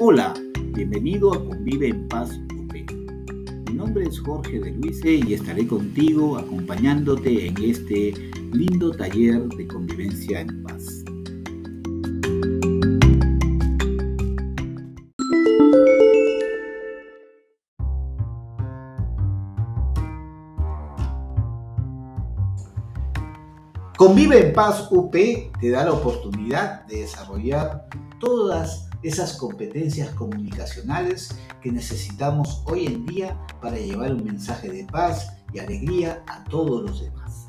Hola, bienvenido a Convive en Paz UP. Mi nombre es Jorge de Luise y estaré contigo acompañándote en este lindo taller de convivencia en paz. Convive en Paz UP te da la oportunidad de desarrollar todas esas competencias comunicacionales que necesitamos hoy en día para llevar un mensaje de paz y alegría a todos los demás.